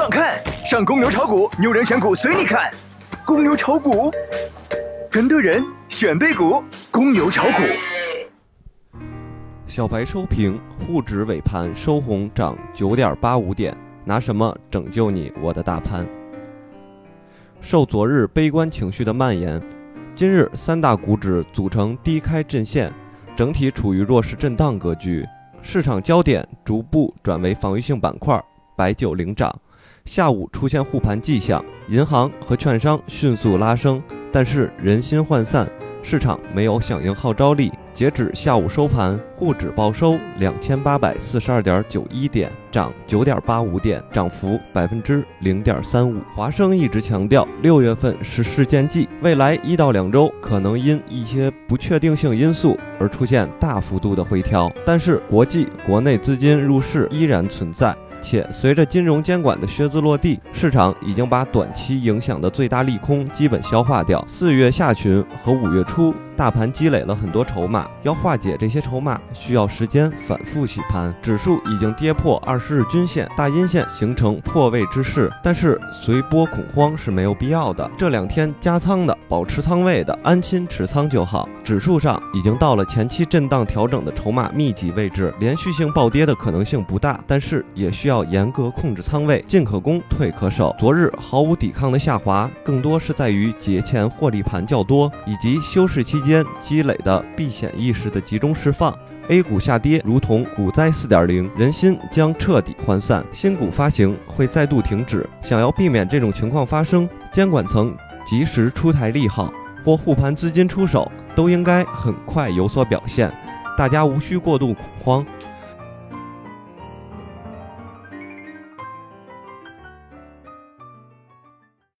上看，上公牛炒股，牛人选股随你看。公牛炒股，跟对人选对股，公牛炒股。小白收评，沪指尾盘收红，涨九点八五点。拿什么拯救你，我的大盘？受昨日悲观情绪的蔓延，今日三大股指组成低开阵线，整体处于弱势震荡格局。市场焦点逐步转为防御性板块，白酒领涨。下午出现护盘迹象，银行和券商迅速拉升，但是人心涣散。市场没有响应号召力，截止下午收盘，沪指报收两千八百四十二点九一点，涨九点八五点，涨幅百分之零点三五。华生一直强调，六月份是事件季，未来一到两周可能因一些不确定性因素而出现大幅度的回调，但是国际、国内资金入市依然存在。且随着金融监管的靴子落地，市场已经把短期影响的最大利空基本消化掉。四月下旬和五月初。大盘积累了很多筹码，要化解这些筹码需要时间反复洗盘。指数已经跌破二十日均线，大阴线形成破位之势，但是随波恐慌是没有必要的。这两天加仓的、保持仓位的，安心持仓就好。指数上已经到了前期震荡调整的筹码密集位置，连续性暴跌的可能性不大，但是也需要严格控制仓位，进可攻，退可守。昨日毫无抵抗的下滑，更多是在于节前获利盘较多，以及休市期间。间积累的避险意识的集中释放，A 股下跌如同股灾四点零，人心将彻底涣散，新股发行会再度停止。想要避免这种情况发生，监管层及时出台利好或护盘资金出手，都应该很快有所表现。大家无需过度恐慌，